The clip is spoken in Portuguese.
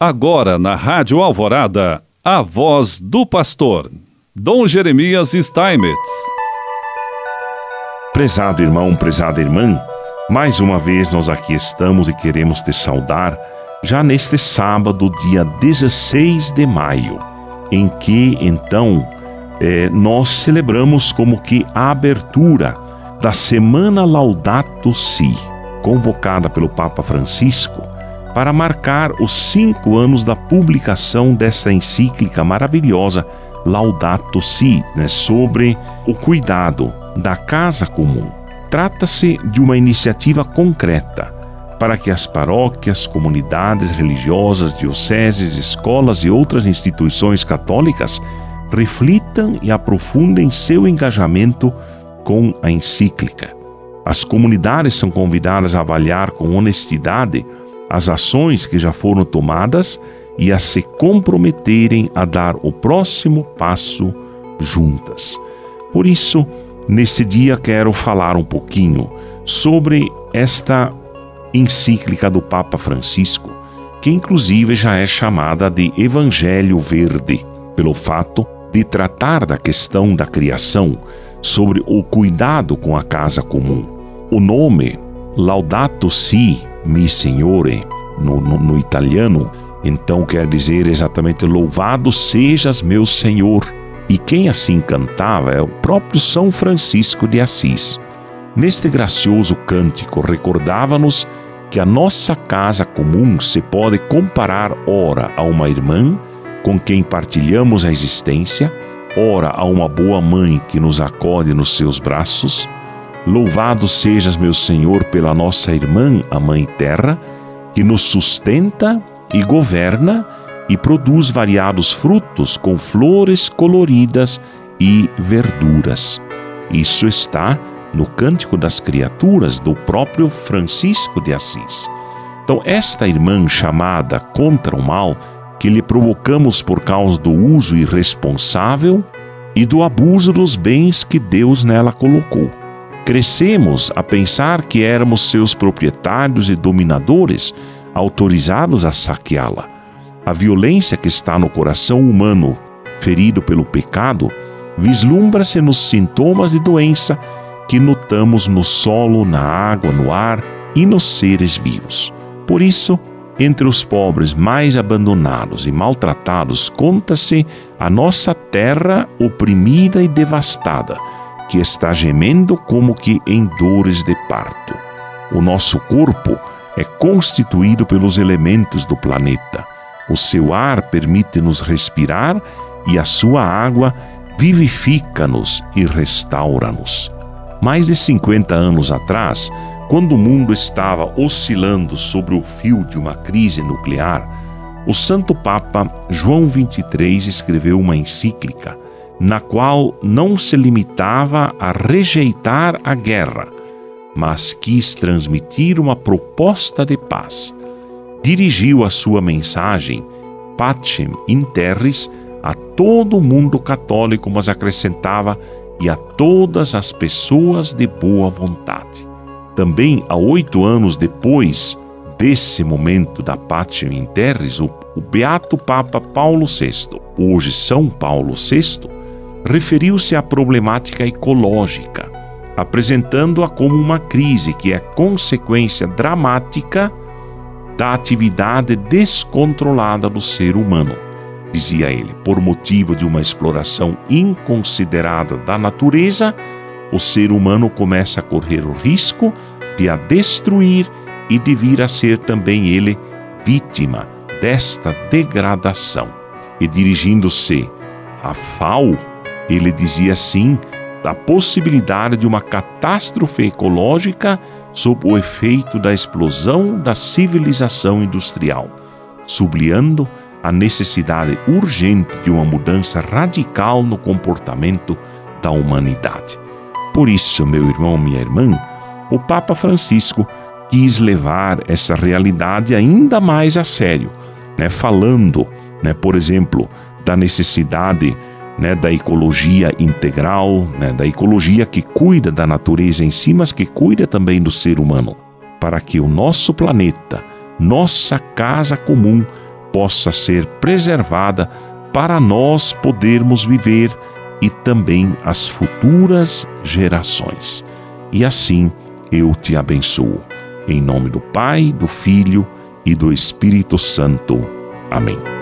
Agora na Rádio Alvorada, a voz do pastor, Dom Jeremias Steinmetz. Prezado irmão, prezada irmã, mais uma vez nós aqui estamos e queremos te saudar, já neste sábado, dia 16 de maio, em que então eh, nós celebramos como que a abertura da Semana Laudato Si, convocada pelo Papa Francisco para marcar os cinco anos da publicação dessa encíclica maravilhosa Laudato Si, né, sobre o cuidado da casa comum. Trata-se de uma iniciativa concreta para que as paróquias, comunidades religiosas, dioceses, escolas e outras instituições católicas reflitam e aprofundem seu engajamento com a encíclica. As comunidades são convidadas a avaliar com honestidade as ações que já foram tomadas e a se comprometerem a dar o próximo passo juntas. Por isso, nesse dia quero falar um pouquinho sobre esta encíclica do Papa Francisco, que inclusive já é chamada de Evangelho Verde, pelo fato de tratar da questão da criação, sobre o cuidado com a casa comum. O nome Laudato Si, mi Signore, no, no, no italiano, então quer dizer exatamente louvado sejas meu Senhor. E quem assim cantava é o próprio São Francisco de Assis. Neste gracioso cântico recordava-nos que a nossa casa comum se pode comparar ora a uma irmã com quem partilhamos a existência, ora a uma boa mãe que nos acode nos seus braços. Louvado sejas, meu Senhor, pela nossa irmã, a Mãe Terra, que nos sustenta e governa e produz variados frutos com flores coloridas e verduras. Isso está no Cântico das Criaturas do próprio Francisco de Assis. Então, esta irmã chamada contra o mal, que lhe provocamos por causa do uso irresponsável e do abuso dos bens que Deus nela colocou. Crescemos a pensar que éramos seus proprietários e dominadores, autorizados a saqueá-la. A violência que está no coração humano, ferido pelo pecado, vislumbra-se nos sintomas de doença que notamos no solo, na água, no ar e nos seres vivos. Por isso, entre os pobres mais abandonados e maltratados, conta-se a nossa terra oprimida e devastada que está gemendo como que em dores de parto. O nosso corpo é constituído pelos elementos do planeta. O seu ar permite-nos respirar e a sua água vivifica-nos e restaura-nos. Mais de 50 anos atrás, quando o mundo estava oscilando sobre o fio de uma crise nuclear, o Santo Papa João XXIII escreveu uma encíclica na qual não se limitava a rejeitar a guerra, mas quis transmitir uma proposta de paz. Dirigiu a sua mensagem, Pacem in Terris, a todo o mundo católico, mas acrescentava e a todas as pessoas de boa vontade. Também, há oito anos depois desse momento da Pacem in Terris, o, o Beato Papa Paulo VI, hoje São Paulo VI, referiu-se à problemática ecológica, apresentando-a como uma crise que é consequência dramática da atividade descontrolada do ser humano, dizia ele. Por motivo de uma exploração inconsiderada da natureza, o ser humano começa a correr o risco de a destruir e de vir a ser também ele vítima desta degradação. E dirigindo-se a FAO, ele dizia sim da possibilidade de uma catástrofe ecológica sob o efeito da explosão da civilização industrial, sublinhando a necessidade urgente de uma mudança radical no comportamento da humanidade. Por isso, meu irmão, minha irmã, o Papa Francisco quis levar essa realidade ainda mais a sério, né, falando, né, por exemplo, da necessidade né, da ecologia integral, né, da ecologia que cuida da natureza em si, mas que cuida também do ser humano, para que o nosso planeta, nossa casa comum, possa ser preservada para nós podermos viver e também as futuras gerações. E assim eu te abençoo. Em nome do Pai, do Filho e do Espírito Santo. Amém.